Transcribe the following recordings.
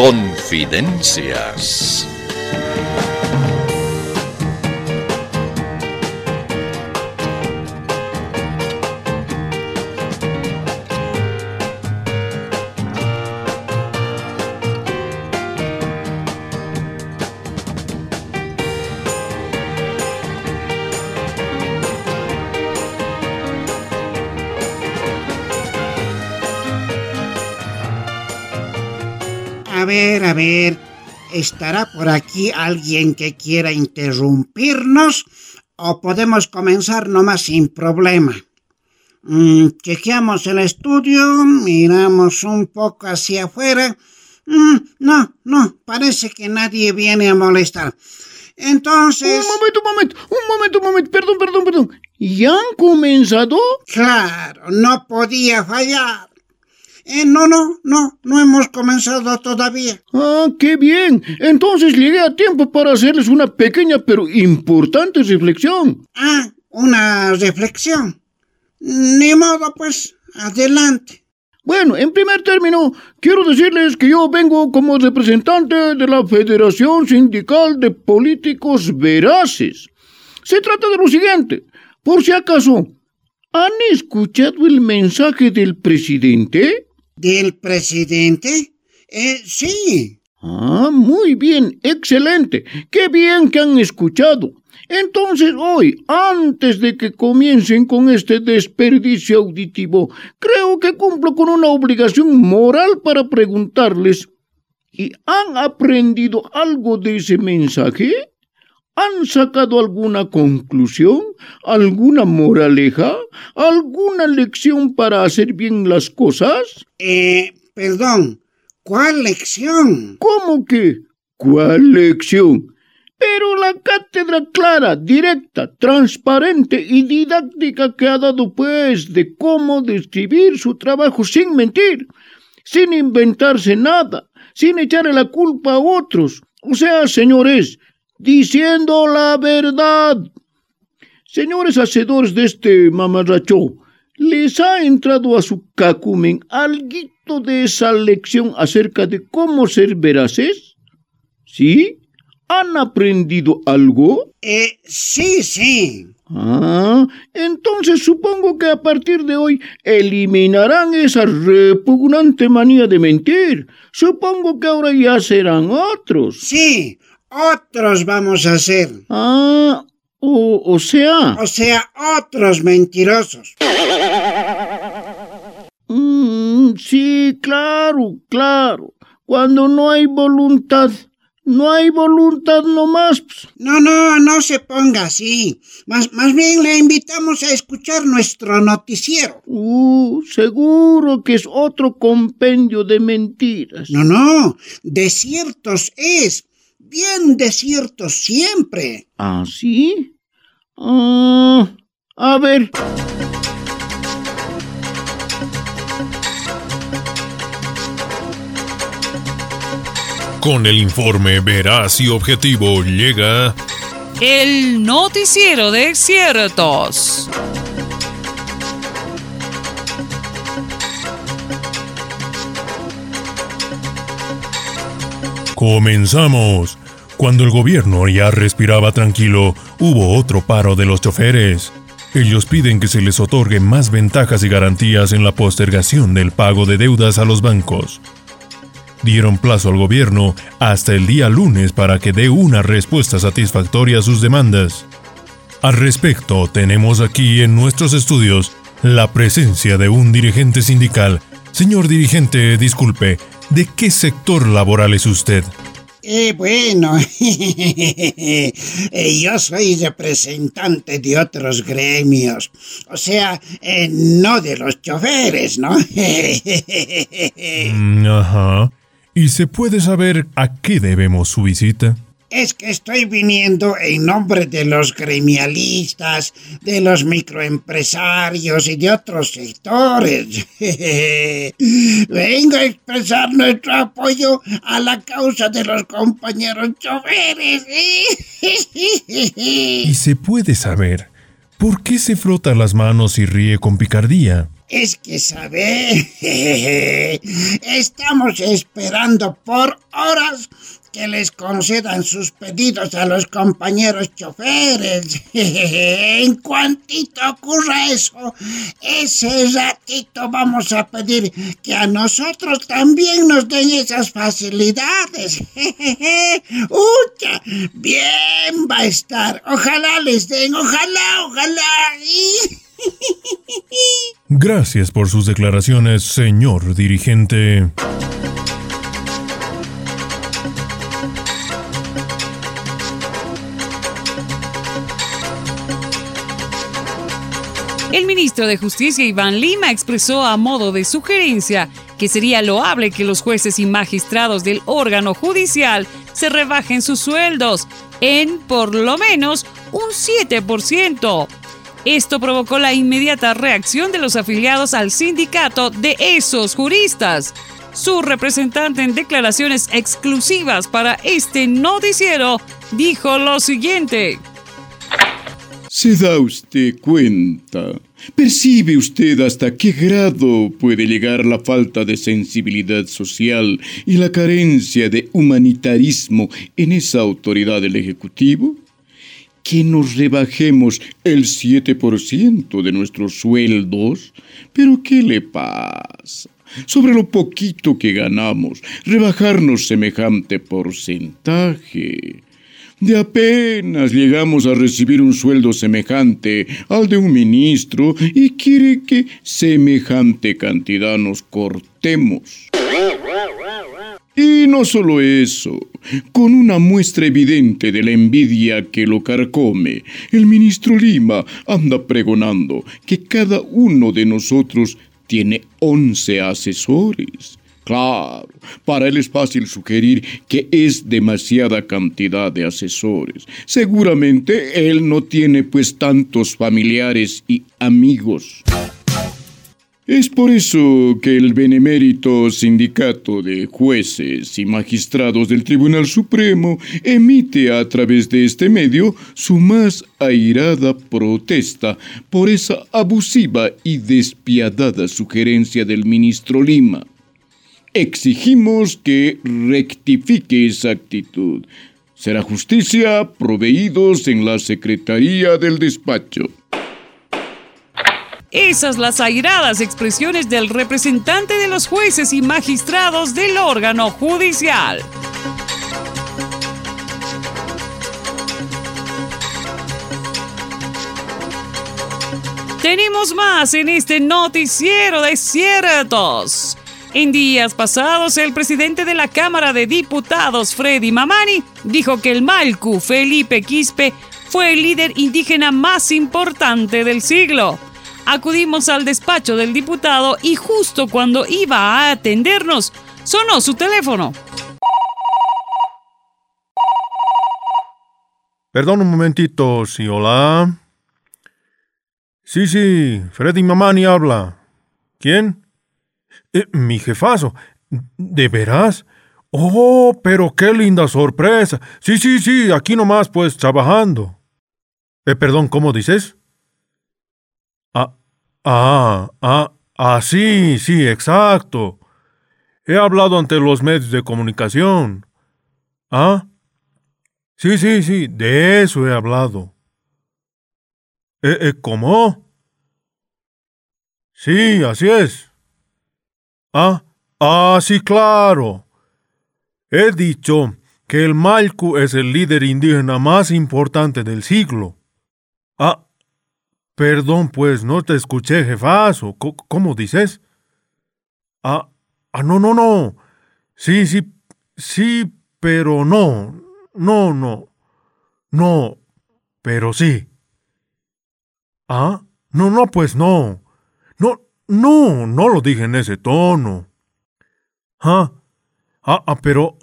Confidencias. Ver, ¿estará por aquí alguien que quiera interrumpirnos o podemos comenzar nomás sin problema? Mm, chequeamos el estudio, miramos un poco hacia afuera. Mm, no, no, parece que nadie viene a molestar. Entonces... Un momento, un momento, un momento, un momento, perdón, perdón, perdón. ¿Ya han comenzado? Claro, no podía fallar. Eh, no, no, no, no hemos comenzado todavía. Ah, qué bien. Entonces llegué a tiempo para hacerles una pequeña pero importante reflexión. Ah, una reflexión. Ni modo, pues, adelante. Bueno, en primer término, quiero decirles que yo vengo como representante de la Federación Sindical de Políticos Veraces. Se trata de lo siguiente, por si acaso, ¿han escuchado el mensaje del presidente? ¿Del presidente? Eh, sí. Ah, muy bien, excelente. Qué bien que han escuchado. Entonces hoy, antes de que comiencen con este desperdicio auditivo, creo que cumplo con una obligación moral para preguntarles, ¿y han aprendido algo de ese mensaje? ¿Han sacado alguna conclusión? ¿Alguna moraleja? ¿Alguna lección para hacer bien las cosas? Eh, perdón, ¿cuál lección? ¿Cómo que? ¿Cuál lección? Pero la cátedra clara, directa, transparente y didáctica que ha dado pues de cómo describir su trabajo sin mentir, sin inventarse nada, sin echarle la culpa a otros. O sea, señores, diciendo la verdad. Señores hacedores de este mamarracho, ¿les ha entrado a su cacumen algo de esa lección acerca de cómo ser veraces? ¿Sí? ¿Han aprendido algo? Eh, sí, sí. Ah, entonces supongo que a partir de hoy eliminarán esa repugnante manía de mentir. Supongo que ahora ya serán otros. Sí, otros vamos a ser. Ah, o, o sea. O sea, otros mentirosos. Mm, sí, claro, claro. Cuando no hay voluntad, no hay voluntad nomás. pues. No, no, no se ponga así. Más, más bien le invitamos a escuchar nuestro noticiero. Uh, seguro que es otro compendio de mentiras. No, no, desiertos es. Bien desiertos siempre. ¿Ah, sí? Ah, a ver. Con el informe veraz y objetivo llega El noticiero de ciertos. Comenzamos. Cuando el gobierno ya respiraba tranquilo, hubo otro paro de los choferes. Ellos piden que se les otorguen más ventajas y garantías en la postergación del pago de deudas a los bancos. Dieron plazo al gobierno hasta el día lunes para que dé una respuesta satisfactoria a sus demandas. Al respecto, tenemos aquí en nuestros estudios la presencia de un dirigente sindical. Señor dirigente, disculpe, ¿de qué sector laboral es usted? Eh, bueno, yo soy representante de otros gremios, o sea, eh, no de los choferes, ¿no? Mm, Ajá. ¿Y se puede saber a qué debemos su visita? Es que estoy viniendo en nombre de los gremialistas, de los microempresarios y de otros sectores. Vengo a expresar nuestro apoyo a la causa de los compañeros choferes. ¿Y se puede saber por qué se frota las manos y ríe con picardía? Es que, ¿sabe? Estamos esperando por horas que les concedan sus pedidos a los compañeros choferes. en cuantito ocurra eso, ese ratito vamos a pedir que a nosotros también nos den esas facilidades. ¡Ucha! Bien va a estar. Ojalá les den, ojalá, ojalá. Gracias por sus declaraciones, señor dirigente. El ministro de Justicia Iván Lima expresó a modo de sugerencia que sería loable que los jueces y magistrados del órgano judicial se rebajen sus sueldos en por lo menos un 7%. Esto provocó la inmediata reacción de los afiliados al sindicato de esos juristas. Su representante en declaraciones exclusivas para este noticiero dijo lo siguiente. ¿Se da usted cuenta? ¿Percibe usted hasta qué grado puede llegar la falta de sensibilidad social y la carencia de humanitarismo en esa autoridad del Ejecutivo? Que nos rebajemos el 7% de nuestros sueldos. ¿Pero qué le pasa? Sobre lo poquito que ganamos, rebajarnos semejante porcentaje de apenas llegamos a recibir un sueldo semejante al de un ministro y quiere que semejante cantidad nos cortemos. Y no solo eso, con una muestra evidente de la envidia que lo carcome, el ministro Lima anda pregonando que cada uno de nosotros tiene once asesores Claro, para él es fácil sugerir que es demasiada cantidad de asesores. Seguramente él no tiene pues tantos familiares y amigos. Es por eso que el benemérito sindicato de jueces y magistrados del Tribunal Supremo emite a través de este medio su más airada protesta por esa abusiva y despiadada sugerencia del ministro Lima. Exigimos que rectifique esa actitud. Será justicia proveídos en la Secretaría del Despacho. Esas las airadas expresiones del representante de los jueces y magistrados del órgano judicial. Tenemos más en este noticiero de ciertos. En días pasados, el presidente de la Cámara de Diputados, Freddy Mamani, dijo que el Malcu Felipe Quispe fue el líder indígena más importante del siglo. Acudimos al despacho del diputado y justo cuando iba a atendernos, sonó su teléfono. Perdón un momentito, sí, hola. Sí, sí, Freddy Mamani habla. ¿Quién? Eh, mi jefazo. ¿De veras? Oh, pero qué linda sorpresa. Sí, sí, sí, aquí nomás, pues, trabajando. Eh, perdón, ¿cómo dices? Ah, ah, ah, ah, sí, sí, exacto. He hablado ante los medios de comunicación. ¿Ah? Sí, sí, sí, de eso he hablado. Eh, eh, ¿Cómo? Sí, así es. Ah, ah, sí, claro. He dicho que el Malcu es el líder indígena más importante del siglo. Ah, perdón, pues no te escuché, jefazo. ¿Cómo dices? Ah, ah, no, no, no. Sí, sí, sí, pero no. No, no. No, pero sí. Ah, no, no, pues no. No, no, no lo dije en ese tono. Ah, ah, ah pero...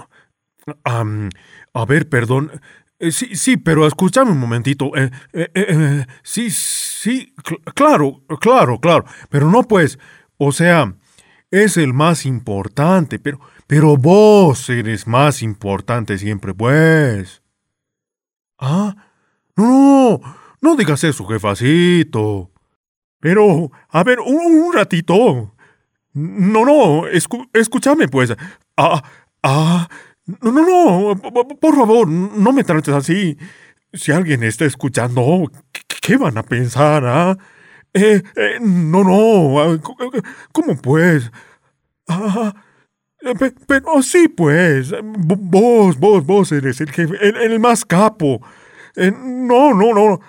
a ver, perdón. Eh, sí, sí, pero escúchame un momentito. Eh, eh, sí, sí, claro, claro, claro. Pero no pues, o sea, es el más importante, pero, pero vos eres más importante siempre, pues. Ah, no, no digas eso, jefacito. Pero, a ver, un, ratito. No, no, escúchame pues. Ah, ah, no, no, no, por favor, no me trates así. Si alguien está escuchando, ¿qué, van a pensar, ah? Eh, eh, no, no, ah, ¿cómo pues? Ah, eh, pero sí, pues, vos, vos, vos eres el jefe, el, más capo. no, no, no.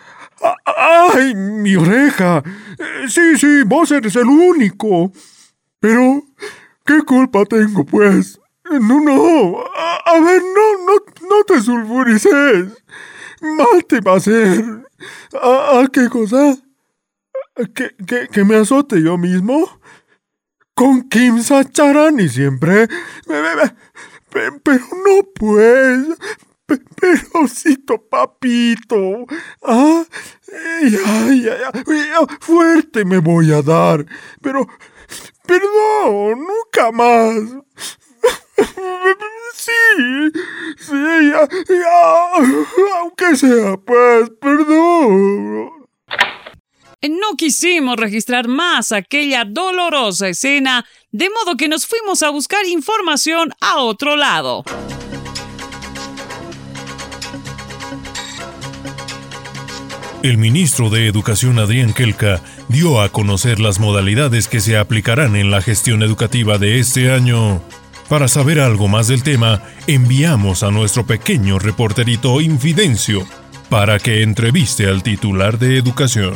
¡Ay, mi oreja! Sí, sí, vos eres el único. Pero, ¿qué culpa tengo, pues? No, no. A, ver, no, no, no te sulfurices. Mal te va a hacer. ¿A, qué cosa? ¿Que, que, que me azote yo mismo? Con Kim Sacharani siempre. Pero no, pues. Perosito papito. Ah, ya, ya, ya, fuerte me voy a dar. Pero, perdón, nunca más. Sí, sí, ya, ya, aunque sea, pues, perdón. No quisimos registrar más aquella dolorosa escena, de modo que nos fuimos a buscar información a otro lado. El ministro de Educación Adrián Kelka dio a conocer las modalidades que se aplicarán en la gestión educativa de este año. Para saber algo más del tema, enviamos a nuestro pequeño reporterito Infidencio para que entreviste al titular de Educación.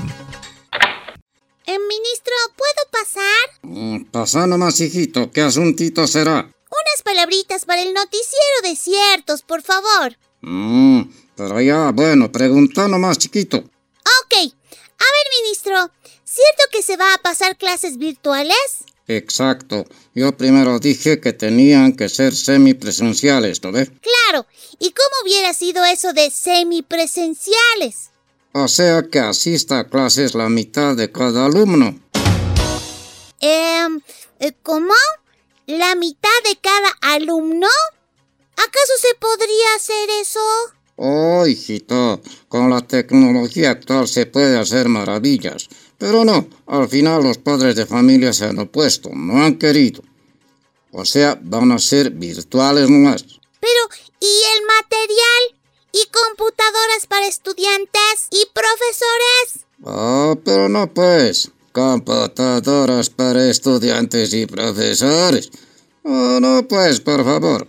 Eh, ministro, ¿puedo pasar? Mm, pasa nomás, hijito. ¿Qué asuntito será? Unas palabritas para el noticiero de ciertos, por favor. Mm, pero ya, bueno, pregunta nomás, chiquito. Ok. A ver, ministro, ¿cierto que se va a pasar clases virtuales? Exacto. Yo primero dije que tenían que ser semipresenciales, ¿no ves? Claro. ¿Y cómo hubiera sido eso de semipresenciales? O sea que asista a clases la mitad de cada alumno. Em, eh, ¿Cómo? ¿La mitad de cada alumno? ¿Acaso se podría hacer eso? Oh, hijito, con la tecnología actual se puede hacer maravillas. Pero no, al final los padres de familia se han opuesto, no han querido. O sea, van a ser virtuales nomás. Pero, ¿y el material? ¿Y computadoras para estudiantes y profesores? Ah, pero no pues. Computadoras para estudiantes y profesores. Oh, no pues, por favor.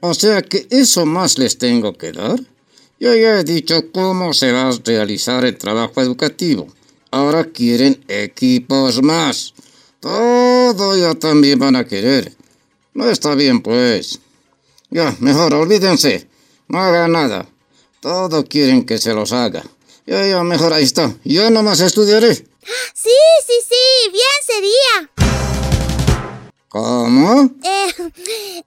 O sea que eso más les tengo que dar. Yo ya he dicho cómo se va a realizar el trabajo educativo. Ahora quieren equipos más. Todo ya también van a querer. No está bien, pues. Ya, mejor olvídense. No hagan nada. Todo quieren que se los haga. Ya, ya, mejor ahí está. Yo nomás estudiaré. Sí, sí, sí. Bien sería. ¿Cómo? Eh,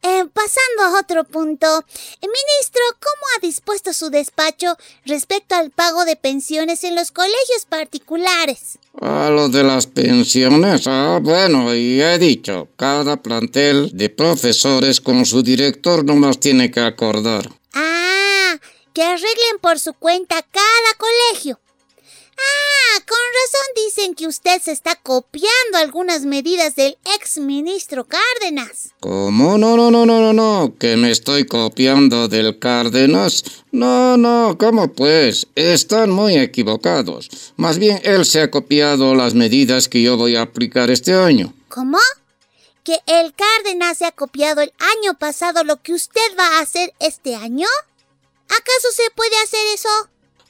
eh, pasando a otro punto, ministro, ¿cómo ha dispuesto su despacho respecto al pago de pensiones en los colegios particulares? A lo de las pensiones, ah, bueno, y he dicho, cada plantel de profesores con su director nomás tiene que acordar. Ah, que arreglen por su cuenta cada colegio. Ah, con razón dicen que usted se está copiando algunas medidas del ex ministro Cárdenas. ¿Cómo? No, no, no, no, no, no, que me estoy copiando del Cárdenas. No, no, ¿cómo pues? Están muy equivocados. Más bien él se ha copiado las medidas que yo voy a aplicar este año. ¿Cómo? ¿Que el Cárdenas se ha copiado el año pasado lo que usted va a hacer este año? ¿Acaso se puede hacer eso?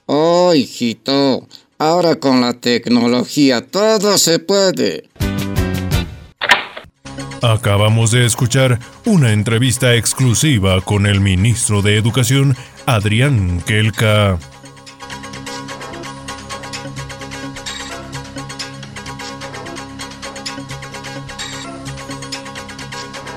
Oh, hijito, Ahora con la tecnología todo se puede. Acabamos de escuchar una entrevista exclusiva con el ministro de Educación, Adrián Kelka.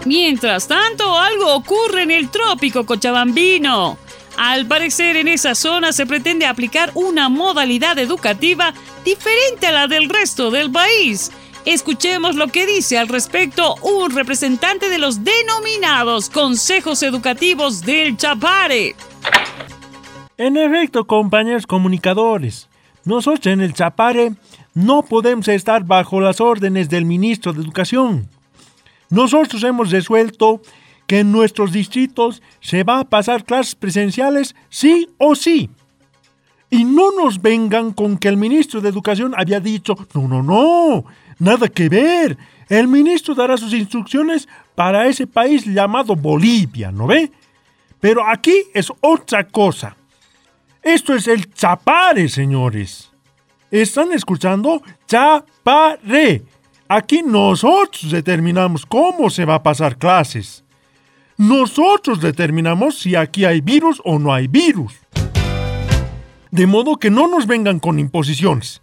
Mientras tanto, algo ocurre en el trópico cochabambino. Al parecer en esa zona se pretende aplicar una modalidad educativa diferente a la del resto del país. Escuchemos lo que dice al respecto un representante de los denominados consejos educativos del Chapare. En efecto, compañeros comunicadores, nosotros en el Chapare no podemos estar bajo las órdenes del ministro de Educación. Nosotros hemos resuelto que en nuestros distritos se va a pasar clases presenciales sí o sí. Y no nos vengan con que el ministro de Educación había dicho, no, no, no, nada que ver. El ministro dará sus instrucciones para ese país llamado Bolivia, ¿no ve? Pero aquí es otra cosa. Esto es el chapare, señores. ¿Están escuchando? Chapare. Aquí nosotros determinamos cómo se va a pasar clases. Nosotros determinamos si aquí hay virus o no hay virus. De modo que no nos vengan con imposiciones.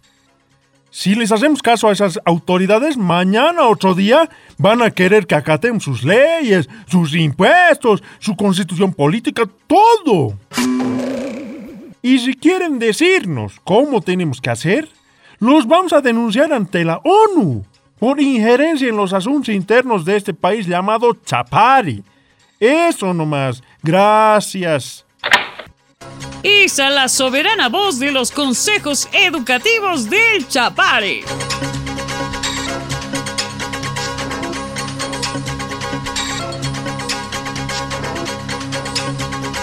Si les hacemos caso a esas autoridades, mañana otro día van a querer que acatemos sus leyes, sus impuestos, su constitución política, todo. Y si quieren decirnos cómo tenemos que hacer, los vamos a denunciar ante la ONU por injerencia en los asuntos internos de este país llamado Chapari. Eso nomás. Gracias. Isa, la soberana voz de los consejos educativos del Chapare.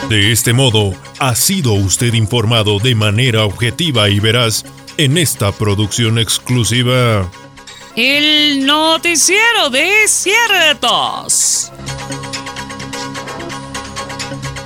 De este modo, ha sido usted informado de manera objetiva y veraz en esta producción exclusiva. El noticiero de ciertos.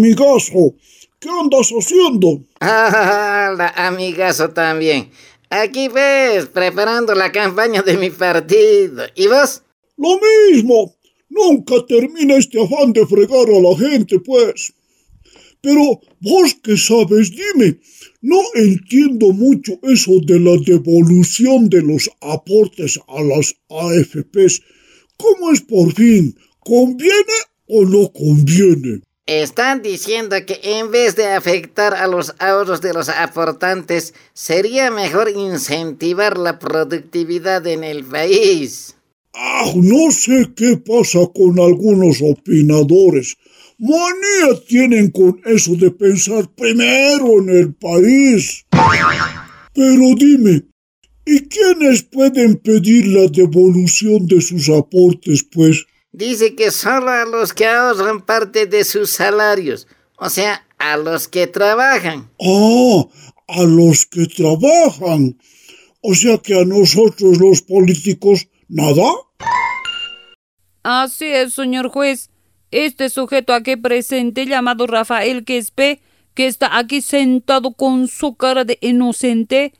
Amigazo. ¿Qué andas haciendo? Amigazo también. Aquí ves, preparando la campaña de mi partido. ¿Y vos? Lo mismo. Nunca termina este afán de fregar a la gente, pues. Pero vos que sabes, dime, no entiendo mucho eso de la devolución de los aportes a las AFPs. ¿Cómo es por fin? ¿Conviene o no conviene? Están diciendo que en vez de afectar a los ahorros de los aportantes, sería mejor incentivar la productividad en el país. Ah, no sé qué pasa con algunos opinadores. Manía tienen con eso de pensar primero en el país. Pero dime, ¿y quiénes pueden pedir la devolución de sus aportes, pues? Dice que solo a los que ahorran parte de sus salarios, o sea, a los que trabajan. Ah, a los que trabajan. O sea que a nosotros los políticos, nada. Así es, señor juez. Este sujeto aquí presente, llamado Rafael Quespe, que está aquí sentado con su cara de inocente,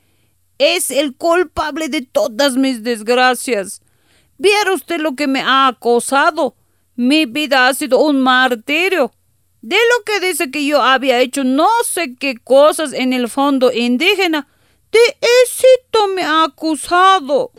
es el culpable de todas mis desgracias. ¿Viera usted lo que me ha acosado? Mi vida ha sido un martirio. De lo que dice que yo había hecho no sé qué cosas en el fondo indígena, de éxito me ha acusado.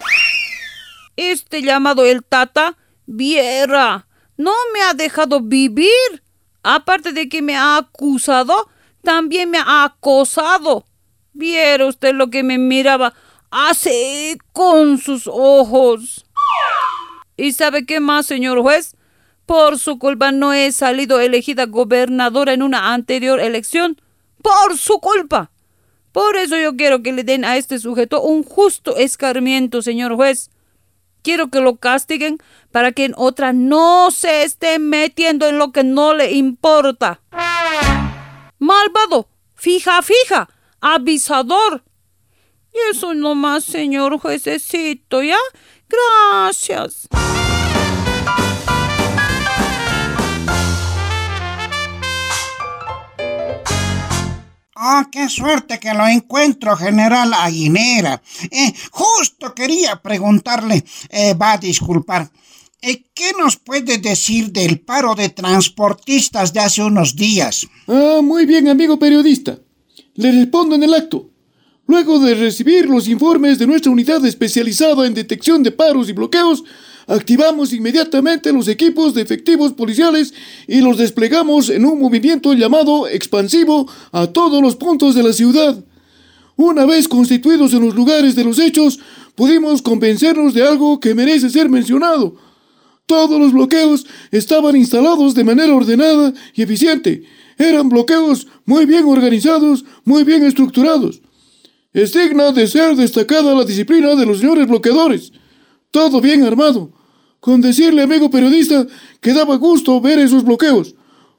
Este llamado el Tata, viera, no me ha dejado vivir. Aparte de que me ha acusado, también me ha acosado. Viera usted lo que me miraba así con sus ojos. ¿Y sabe qué más, señor juez? Por su culpa no he salido elegida gobernadora en una anterior elección. Por su culpa. Por eso yo quiero que le den a este sujeto un justo escarmiento, señor juez. Quiero que lo castiguen para que en otra no se esté metiendo en lo que no le importa. Malvado, fija, fija, avisador. Y eso nomás, señor juececito, ¿ya? Gracias. Ah, qué suerte que lo encuentro, general Aguinera. Eh, justo quería preguntarle, eh, va a disculpar, eh, ¿qué nos puede decir del paro de transportistas de hace unos días? Ah, muy bien, amigo periodista. Le respondo en el acto. Luego de recibir los informes de nuestra unidad especializada en detección de paros y bloqueos, activamos inmediatamente los equipos de efectivos policiales y los desplegamos en un movimiento llamado expansivo a todos los puntos de la ciudad. Una vez constituidos en los lugares de los hechos, pudimos convencernos de algo que merece ser mencionado. Todos los bloqueos estaban instalados de manera ordenada y eficiente. Eran bloqueos muy bien organizados, muy bien estructurados. Es digna de ser destacada la disciplina de los señores bloqueadores. Todo bien armado. Con decirle, amigo periodista, que daba gusto ver esos bloqueos.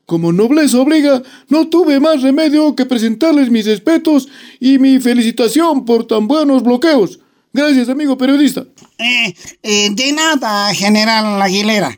Como nobleza obliga, no tuve más remedio que presentarles mis respetos y mi felicitación por tan buenos bloqueos. Gracias, amigo periodista. Eh, eh, de nada, general Aguilera.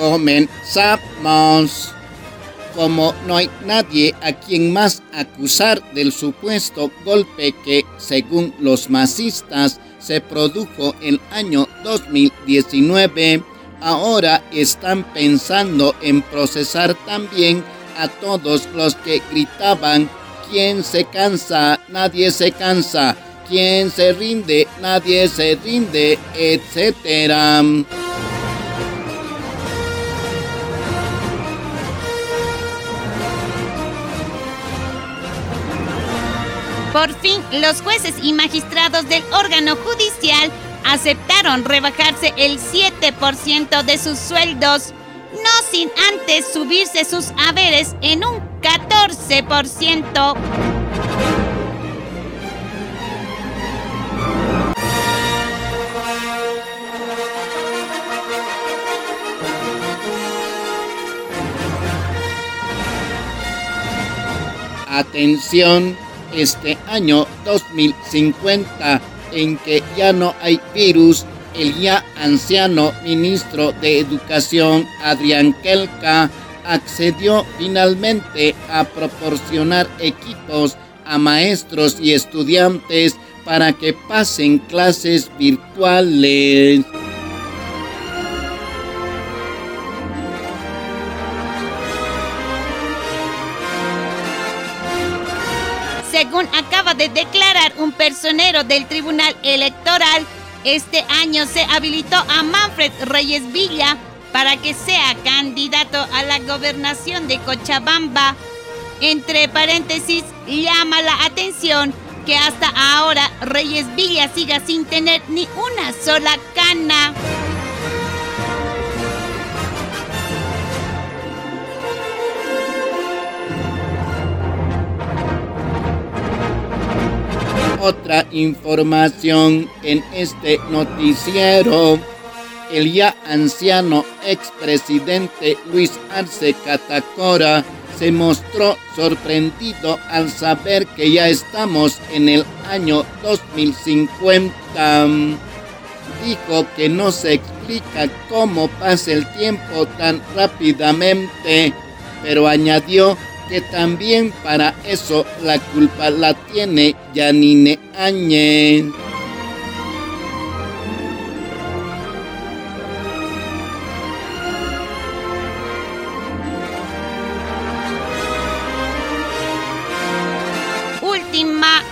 Comenzamos. Como no hay nadie a quien más acusar del supuesto golpe que, según los masistas, se produjo el año 2019, ahora están pensando en procesar también a todos los que gritaban, ¿quién se cansa? Nadie se cansa. ¿Quién se rinde? Nadie se rinde, etcétera. Por fin, los jueces y magistrados del órgano judicial aceptaron rebajarse el 7% de sus sueldos, no sin antes subirse sus haberes en un 14%. Atención, este año 2050 en que ya no hay virus, el ya anciano ministro de Educación Adrián Kelka accedió finalmente a proporcionar equipos a maestros y estudiantes para que pasen clases virtuales. De declarar un personero del Tribunal Electoral, este año se habilitó a Manfred Reyes Villa para que sea candidato a la gobernación de Cochabamba. Entre paréntesis, llama la atención que hasta ahora Reyes Villa siga sin tener ni una sola cana. Otra información en este noticiero. El ya anciano expresidente Luis Arce Catacora se mostró sorprendido al saber que ya estamos en el año 2050. Dijo que no se explica cómo pasa el tiempo tan rápidamente, pero añadió que también para eso la culpa la tiene Janine Áñez. Última,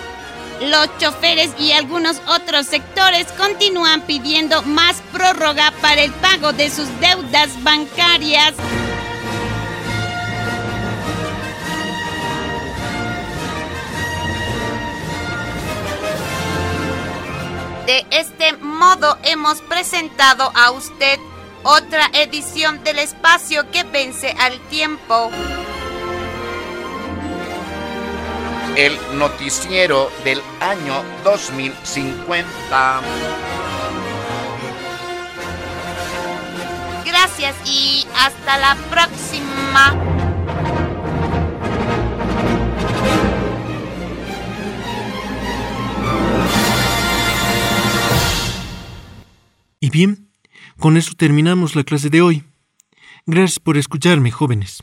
los choferes y algunos otros sectores continúan pidiendo más prórroga para el pago de sus deudas bancarias. De este modo hemos presentado a usted otra edición del espacio que vence al tiempo. El noticiero del año 2050. Gracias y hasta la próxima. Y bien, con eso terminamos la clase de hoy. Gracias por escucharme, jóvenes.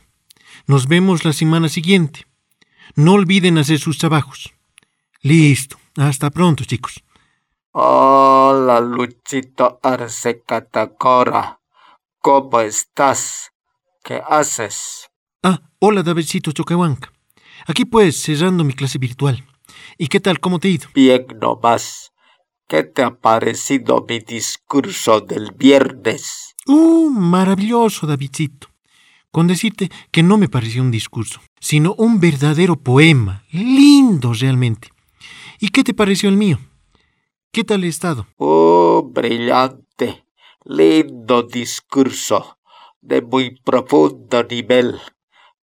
Nos vemos la semana siguiente. No olviden hacer sus trabajos. Listo. Hasta pronto, chicos. Hola, Luchito Arce Catacora. ¿Cómo estás? ¿Qué haces? Ah, hola, Davidcito Chocahuanca. Aquí pues, cerrando mi clase virtual. ¿Y qué tal? ¿Cómo te ha ido? Bien nomás. ¿Qué te ha parecido mi discurso del viernes? Uh, maravilloso, Davidcito. Con decirte que no me pareció un discurso, sino un verdadero poema. Lindo realmente. ¿Y qué te pareció el mío? ¿Qué tal he estado? Oh, brillante. Lindo discurso. De muy profundo nivel.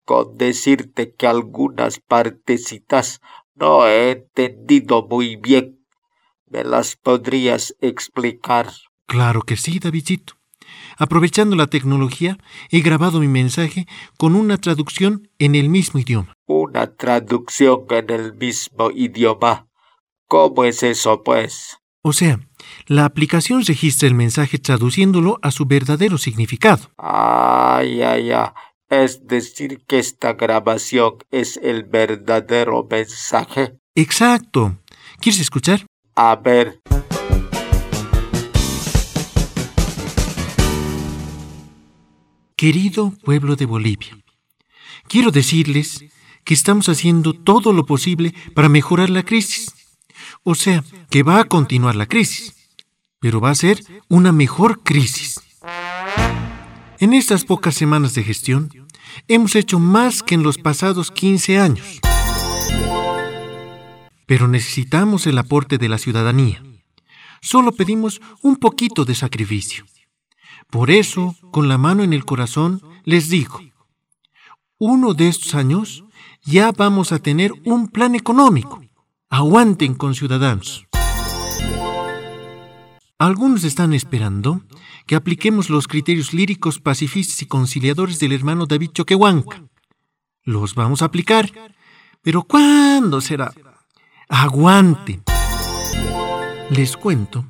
Con decirte que algunas partecitas no he entendido muy bien. ¿Me las podrías explicar? Claro que sí, Davidcito. Aprovechando la tecnología, he grabado mi mensaje con una traducción en el mismo idioma. Una traducción en el mismo idioma. ¿Cómo es eso, pues? O sea, la aplicación registra el mensaje traduciéndolo a su verdadero significado. Ah, ya, ya. Es decir, que esta grabación es el verdadero mensaje. Exacto. ¿Quieres escuchar? A ver. Querido pueblo de Bolivia, quiero decirles que estamos haciendo todo lo posible para mejorar la crisis. O sea, que va a continuar la crisis, pero va a ser una mejor crisis. En estas pocas semanas de gestión, hemos hecho más que en los pasados 15 años. Pero necesitamos el aporte de la ciudadanía. Solo pedimos un poquito de sacrificio. Por eso, con la mano en el corazón, les digo, uno de estos años ya vamos a tener un plan económico. Aguanten con ciudadanos. Algunos están esperando que apliquemos los criterios líricos, pacifistas y conciliadores del hermano David Choquehuanca. Los vamos a aplicar, pero ¿cuándo será? Aguanten. Les cuento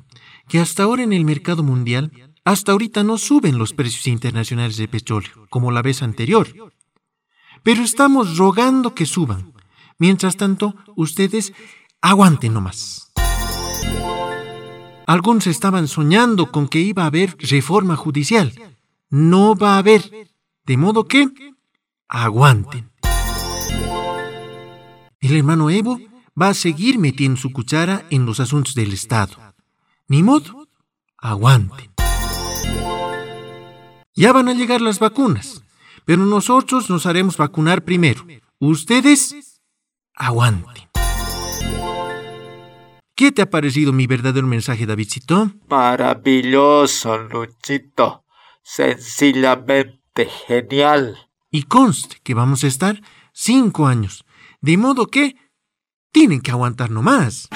que hasta ahora en el mercado mundial, hasta ahorita no suben los precios internacionales de petróleo, como la vez anterior. Pero estamos rogando que suban. Mientras tanto, ustedes aguanten nomás. Algunos estaban soñando con que iba a haber reforma judicial. No va a haber. De modo que aguanten. El hermano Evo va a seguir metiendo su cuchara en los asuntos del Estado. Ni modo, aguanten. Ya van a llegar las vacunas, pero nosotros nos haremos vacunar primero. Ustedes, aguanten. ¿Qué te ha parecido mi verdadero mensaje, Davidcito? Maravilloso, Luchito. Sencillamente genial. Y conste que vamos a estar cinco años, de modo que tienen que aguantar nomás.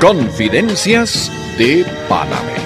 Confidencias de Panamericana.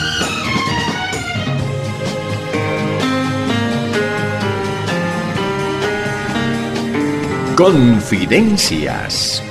Confidencias.